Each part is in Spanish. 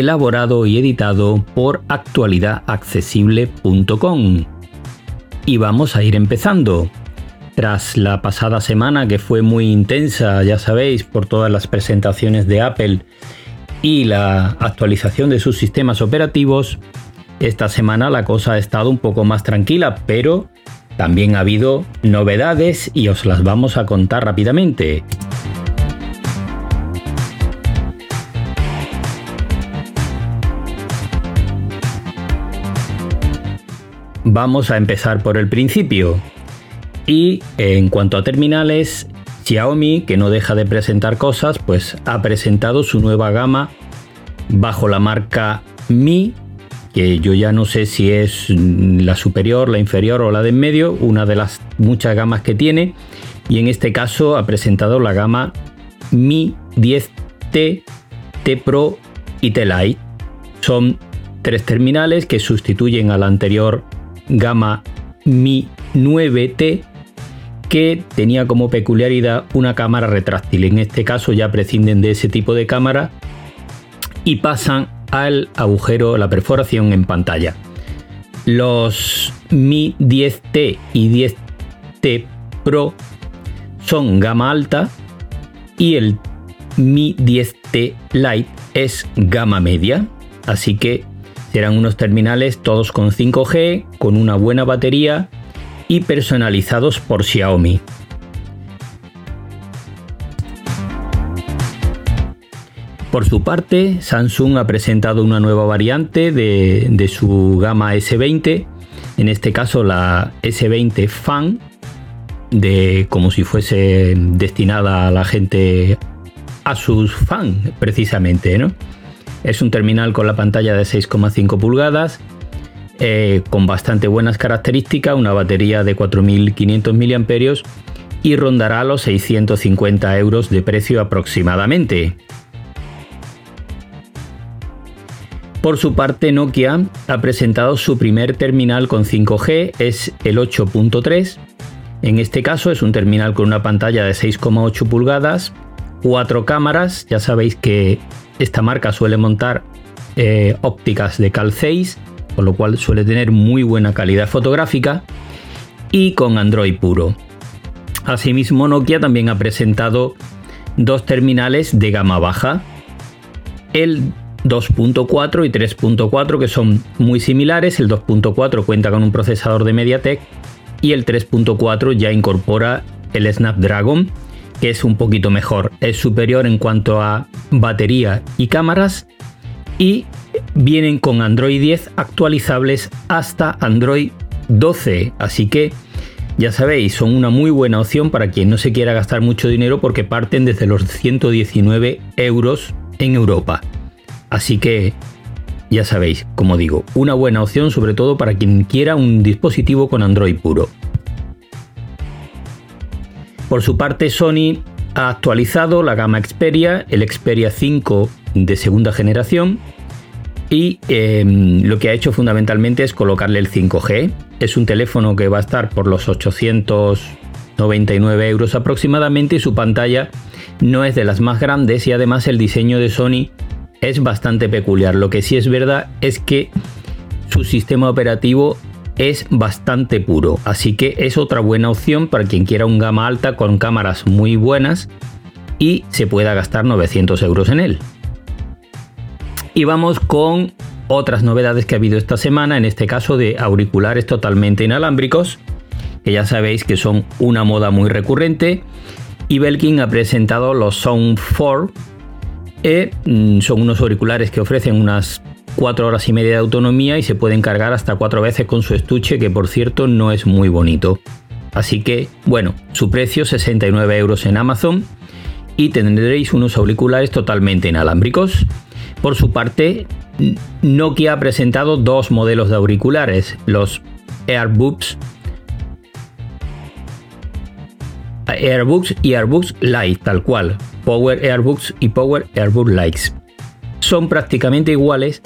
elaborado y editado por actualidadaccesible.com. Y vamos a ir empezando. Tras la pasada semana que fue muy intensa, ya sabéis, por todas las presentaciones de Apple y la actualización de sus sistemas operativos, esta semana la cosa ha estado un poco más tranquila, pero también ha habido novedades y os las vamos a contar rápidamente. Vamos a empezar por el principio. Y en cuanto a terminales, Xiaomi, que no deja de presentar cosas, pues ha presentado su nueva gama bajo la marca Mi, que yo ya no sé si es la superior, la inferior o la de en medio, una de las muchas gamas que tiene. Y en este caso ha presentado la gama Mi 10T, T Pro y T Lite. Son tres terminales que sustituyen a la anterior gama Mi 9T que tenía como peculiaridad una cámara retráctil. En este caso ya prescinden de ese tipo de cámara y pasan al agujero, la perforación en pantalla. Los Mi 10T y 10T Pro son gama alta y el Mi 10T Lite es gama media. Así que Serán unos terminales todos con 5G, con una buena batería y personalizados por Xiaomi. Por su parte, Samsung ha presentado una nueva variante de, su gama S20, en este caso la S20 Fan, de como si fuese destinada a la gente a sus fans precisamente, ¿no? Es un terminal con la pantalla de 6,5 pulgadas, eh, con bastante buenas características, una batería de 4.500 mAh y rondará los 650 euros de precio aproximadamente. Por su parte, Nokia ha presentado su primer terminal con 5G, es el 8.3. En este caso es un terminal con una pantalla de 6,8 pulgadas, cuatro cámaras, ya sabéis que esta marca suele montar eh, ópticas de Cal 6, con lo cual suele tener muy buena calidad fotográfica y con Android puro. Asimismo, Nokia también ha presentado dos terminales de gama baja, el 2.4 y 3.4 que son muy similares. El 2.4 cuenta con un procesador de MediaTek y el 3.4 ya incorpora el Snapdragon que es un poquito mejor. Es superior en cuanto a batería y cámaras y vienen con Android 10 actualizables hasta Android 12. Así que ya sabéis, son una muy buena opción para quien no se quiera gastar mucho dinero porque parten desde los 119 euros en Europa. Así que ya sabéis, como digo, una buena opción sobre todo para quien quiera un dispositivo con Android puro. Por su parte, Sony ha actualizado la gama Xperia, el Xperia 5 de segunda generación, y em, lo que ha hecho fundamentalmente es colocarle el 5G. Es un teléfono que va a estar por los 899 euros aproximadamente y su pantalla no es de las más grandes y además el diseño de Sony es bastante peculiar. Lo que sí es verdad es que su sistema operativo es bastante puro, así que es otra buena opción para quien quiera un gama alta con cámaras muy buenas y se pueda gastar 900 euros en él. Y vamos con otras novedades que ha habido esta semana, en este caso de auriculares totalmente inalámbricos, que ya sabéis que son una moda muy recurrente. Y Belkin ha presentado los Sound 4. Eh, mm, son unos auriculares que ofrecen unas 4 horas y media de autonomía y se pueden cargar hasta 4 veces con su estuche, que por cierto no es muy bonito. Así que, bueno, su precio 69 euros en Amazon y tendréis unos auriculares totalmente inalámbricos. Por su parte, Nokia ha presentado dos modelos de auriculares, los AirBuds AirBuds y AirBuds Lite, tal cual. Power AirBuds y Power AirBuds Lights. Son prácticamente iguales,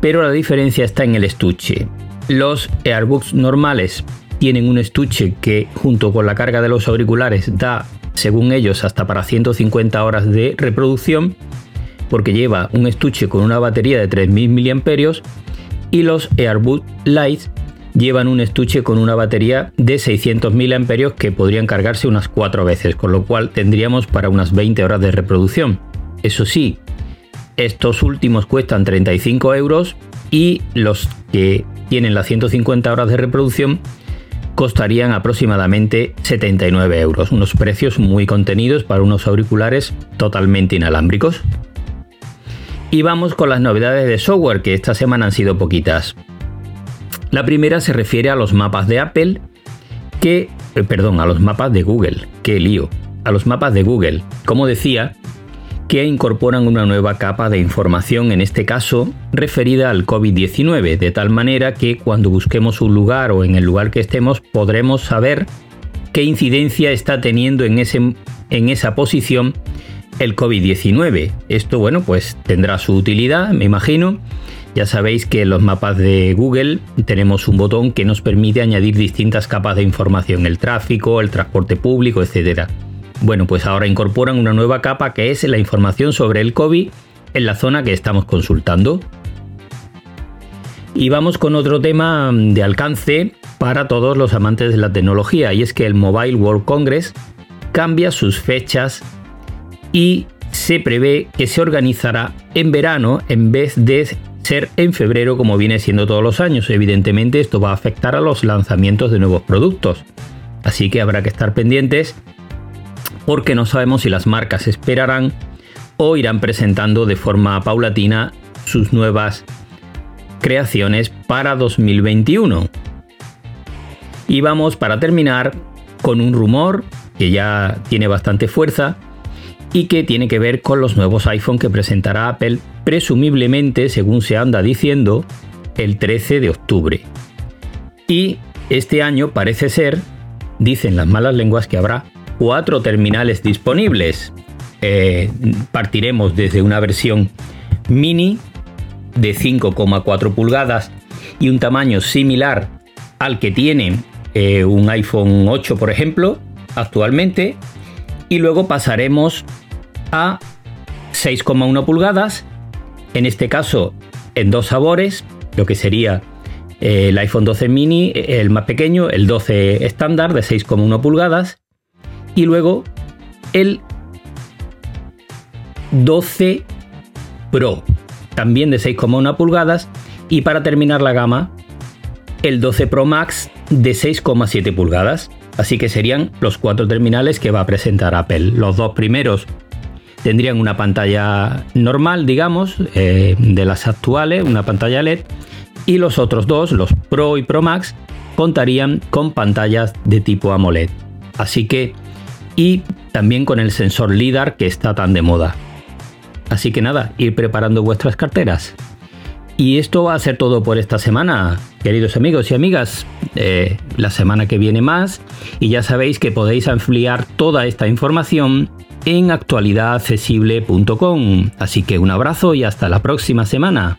pero la diferencia está en el estuche. Los AirBuds normales tienen un estuche que junto con la carga de los auriculares da, según ellos, hasta para 150 horas de reproducción, porque lleva un estuche con una batería de 3000 mAh y los AirBuds Lite llevan un estuche con una batería de 600 mAh que podrían cargarse unas 4 veces, con lo cual tendríamos para unas 20 horas de reproducción. Eso sí, estos últimos cuestan 35 euros y los que tienen las 150 horas de reproducción costarían aproximadamente 79 euros, unos precios muy contenidos para unos auriculares totalmente inalámbricos. Y vamos con las novedades de software, que esta semana han sido poquitas. La primera se refiere a los mapas de Apple, que, eh, perdón, a los mapas de Google, qué lío, a los mapas de Google. Como decía, que incorporan una nueva capa de información, en este caso referida al COVID-19, de tal manera que cuando busquemos un lugar o en el lugar que estemos podremos saber qué incidencia está teniendo en, ese, en esa posición el COVID-19. Esto, bueno, pues tendrá su utilidad, me imagino. Ya sabéis que en los mapas de Google tenemos un botón que nos permite añadir distintas capas de información, el tráfico, el transporte público, etcétera. Bueno, pues ahora incorporan una nueva capa que es la información sobre el COVID en la zona que estamos consultando. Y vamos con otro tema de alcance para todos los amantes de la tecnología y es que el Mobile World Congress cambia sus fechas y se prevé que se organizará en verano en vez de ser en febrero como viene siendo todos los años. Evidentemente esto va a afectar a los lanzamientos de nuevos productos. Así que habrá que estar pendientes porque no sabemos si las marcas esperarán o irán presentando de forma paulatina sus nuevas creaciones para 2021. Y vamos para terminar con un rumor que ya tiene bastante fuerza y que tiene que ver con los nuevos iPhone que presentará Apple presumiblemente, según se anda diciendo, el 13 de octubre. Y este año parece ser, dicen las malas lenguas, que habrá cuatro terminales disponibles. Eh, partiremos desde una versión mini de 5,4 pulgadas y un tamaño similar al que tiene eh, un iPhone 8, por ejemplo, actualmente. Y luego pasaremos a 6,1 pulgadas, en este caso en dos sabores, lo que sería eh, el iPhone 12 mini, el más pequeño, el 12 estándar de 6,1 pulgadas y luego el 12 Pro, también de 6,1 pulgadas. Y para terminar la gama, el 12 Pro Max de 6,7 pulgadas. Así que serían los cuatro terminales que va a presentar Apple. Los dos primeros tendrían una pantalla normal, digamos, eh, de las actuales, una pantalla LED. Y los otros dos, los Pro y Pro Max, contarían con pantallas de tipo AMOLED. Así que y también con el sensor LIDAR que está tan de moda. Así que nada, ir preparando vuestras carteras. Y esto va a ser todo por esta semana, queridos amigos y amigas. Eh, la semana que viene más y ya sabéis que podéis ampliar toda esta información en actualidadaccesible.com. Así que un abrazo y hasta la próxima semana.